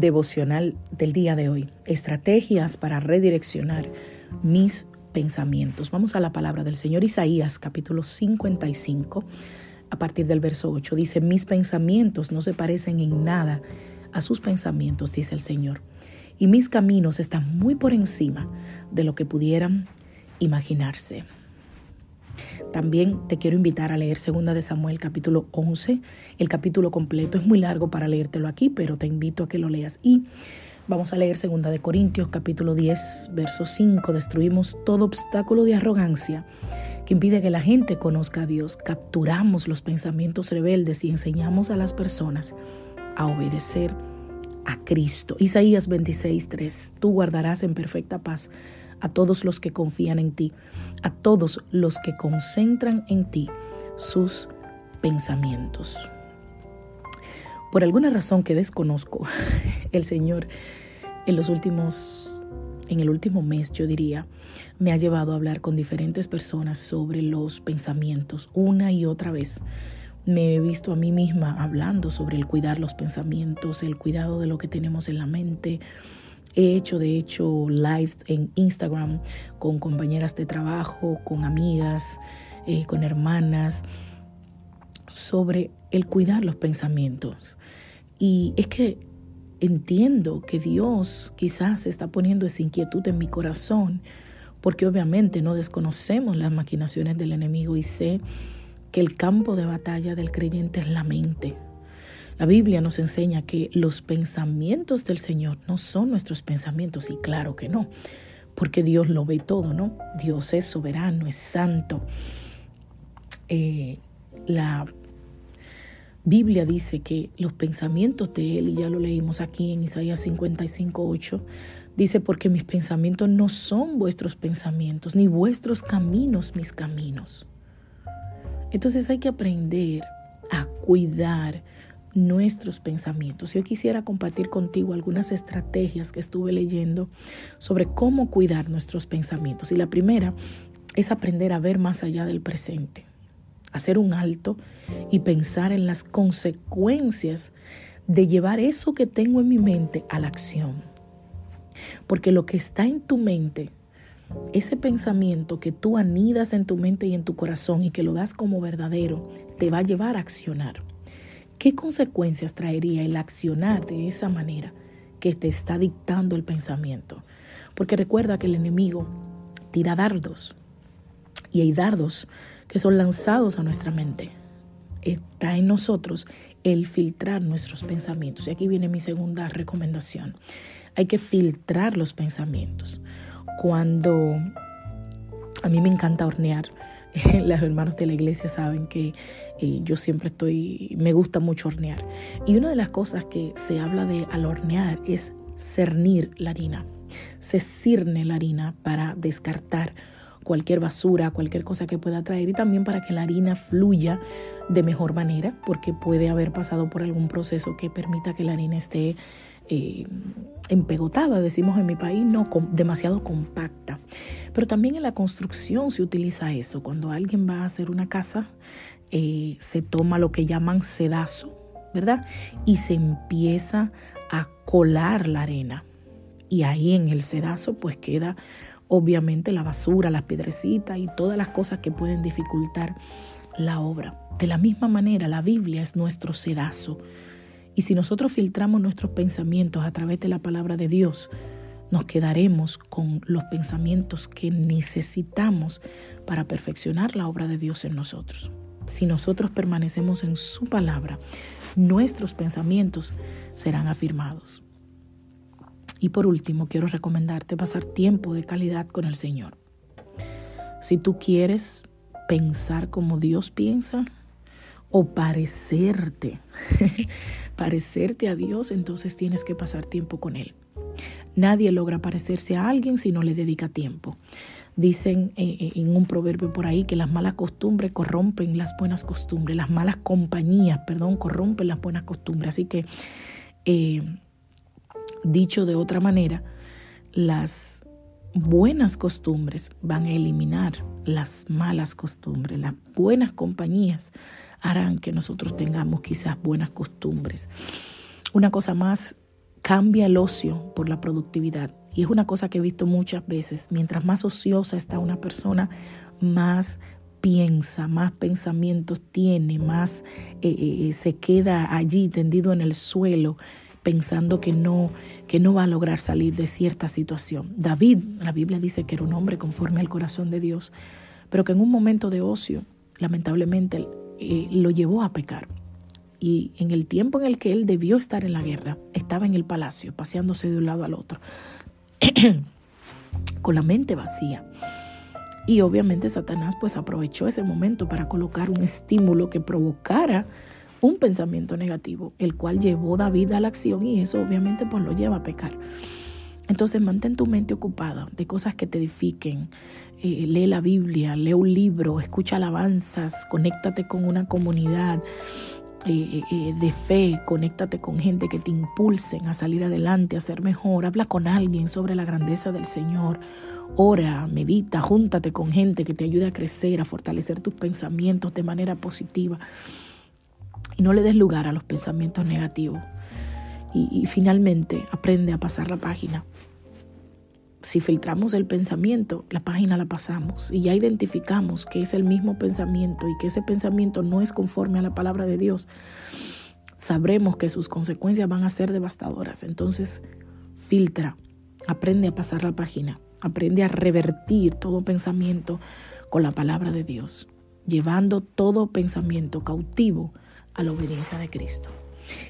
Devocional del día de hoy. Estrategias para redireccionar mis pensamientos. Vamos a la palabra del Señor Isaías capítulo 55 a partir del verso 8. Dice, mis pensamientos no se parecen en nada a sus pensamientos, dice el Señor. Y mis caminos están muy por encima de lo que pudieran imaginarse. También te quiero invitar a leer 2 de Samuel capítulo 11. El capítulo completo es muy largo para leértelo aquí, pero te invito a que lo leas. Y vamos a leer 2 de Corintios capítulo 10, verso 5. Destruimos todo obstáculo de arrogancia que impide que la gente conozca a Dios. Capturamos los pensamientos rebeldes y enseñamos a las personas a obedecer a Cristo. Isaías 26, 3. Tú guardarás en perfecta paz a todos los que confían en ti, a todos los que concentran en ti sus pensamientos. Por alguna razón que desconozco, el Señor en los últimos, en el último mes, yo diría, me ha llevado a hablar con diferentes personas sobre los pensamientos una y otra vez. Me he visto a mí misma hablando sobre el cuidar los pensamientos, el cuidado de lo que tenemos en la mente, He hecho, de hecho, lives en Instagram con compañeras de trabajo, con amigas, eh, con hermanas, sobre el cuidar los pensamientos. Y es que entiendo que Dios quizás está poniendo esa inquietud en mi corazón, porque obviamente no desconocemos las maquinaciones del enemigo y sé que el campo de batalla del creyente es la mente. La Biblia nos enseña que los pensamientos del Señor no son nuestros pensamientos y claro que no, porque Dios lo ve todo, ¿no? Dios es soberano, es santo. Eh, la Biblia dice que los pensamientos de Él, y ya lo leímos aquí en Isaías 55, 8, dice, porque mis pensamientos no son vuestros pensamientos, ni vuestros caminos mis caminos. Entonces hay que aprender a cuidar nuestros pensamientos. Yo quisiera compartir contigo algunas estrategias que estuve leyendo sobre cómo cuidar nuestros pensamientos. Y la primera es aprender a ver más allá del presente, hacer un alto y pensar en las consecuencias de llevar eso que tengo en mi mente a la acción. Porque lo que está en tu mente, ese pensamiento que tú anidas en tu mente y en tu corazón y que lo das como verdadero, te va a llevar a accionar. ¿Qué consecuencias traería el accionar de esa manera que te está dictando el pensamiento? Porque recuerda que el enemigo tira dardos y hay dardos que son lanzados a nuestra mente. Está en nosotros el filtrar nuestros pensamientos. Y aquí viene mi segunda recomendación. Hay que filtrar los pensamientos. Cuando a mí me encanta hornear, los hermanos de la iglesia saben que eh, yo siempre estoy, me gusta mucho hornear. Y una de las cosas que se habla de al hornear es cernir la harina. Se cirne la harina para descartar cualquier basura, cualquier cosa que pueda traer y también para que la harina fluya de mejor manera, porque puede haber pasado por algún proceso que permita que la harina esté eh, empegotada, decimos en mi país, no demasiado compacta. Pero también en la construcción se utiliza eso. Cuando alguien va a hacer una casa, eh, se toma lo que llaman sedazo, ¿verdad? Y se empieza a colar la arena. Y ahí en el sedazo pues queda obviamente la basura, las piedrecitas y todas las cosas que pueden dificultar la obra. De la misma manera, la Biblia es nuestro sedazo. Y si nosotros filtramos nuestros pensamientos a través de la palabra de Dios, nos quedaremos con los pensamientos que necesitamos para perfeccionar la obra de Dios en nosotros. Si nosotros permanecemos en su palabra, nuestros pensamientos serán afirmados. Y por último, quiero recomendarte pasar tiempo de calidad con el Señor. Si tú quieres pensar como Dios piensa o parecerte, parecerte a Dios, entonces tienes que pasar tiempo con Él. Nadie logra parecerse a alguien si no le dedica tiempo. Dicen eh, eh, en un proverbio por ahí que las malas costumbres corrompen las buenas costumbres, las malas compañías, perdón, corrompen las buenas costumbres. Así que, eh, dicho de otra manera, las buenas costumbres van a eliminar las malas costumbres. Las buenas compañías harán que nosotros tengamos quizás buenas costumbres. Una cosa más, cambia el ocio por la productividad. Y es una cosa que he visto muchas veces. Mientras más ociosa está una persona, más piensa, más pensamientos tiene, más eh, eh, eh, se queda allí tendido en el suelo pensando que no, que no va a lograr salir de cierta situación. David, la Biblia dice que era un hombre conforme al corazón de Dios, pero que en un momento de ocio, lamentablemente, lo llevó a pecar. Y en el tiempo en el que él debió estar en la guerra, estaba en el palacio, paseándose de un lado al otro, con la mente vacía. Y obviamente Satanás pues aprovechó ese momento para colocar un estímulo que provocara un pensamiento negativo, el cual llevó David a la acción y eso obviamente pues lo lleva a pecar. Entonces mantén tu mente ocupada de cosas que te edifiquen. Eh, lee la Biblia, lee un libro, escucha alabanzas, conéctate con una comunidad de fe, conéctate con gente que te impulsen a salir adelante, a ser mejor. Habla con alguien sobre la grandeza del Señor. Ora, medita, júntate con gente que te ayude a crecer, a fortalecer tus pensamientos de manera positiva y no le des lugar a los pensamientos negativos. Y, finalmente aprende a pasar la página. Si filtramos el pensamiento, la página la pasamos y ya identificamos que es el mismo pensamiento y que ese pensamiento no es conforme a la palabra de Dios, sabremos que sus consecuencias van a ser devastadoras. Entonces, filtra, aprende a pasar la página, aprende a revertir todo pensamiento con la palabra de Dios, llevando todo pensamiento cautivo a la obediencia de Cristo.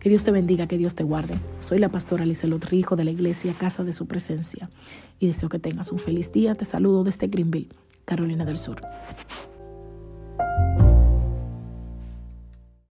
Que Dios te bendiga, que Dios te guarde. Soy la pastora Lizelot Rijo de la iglesia Casa de Su Presencia y deseo que tengas un feliz día. Te saludo desde Greenville, Carolina del Sur.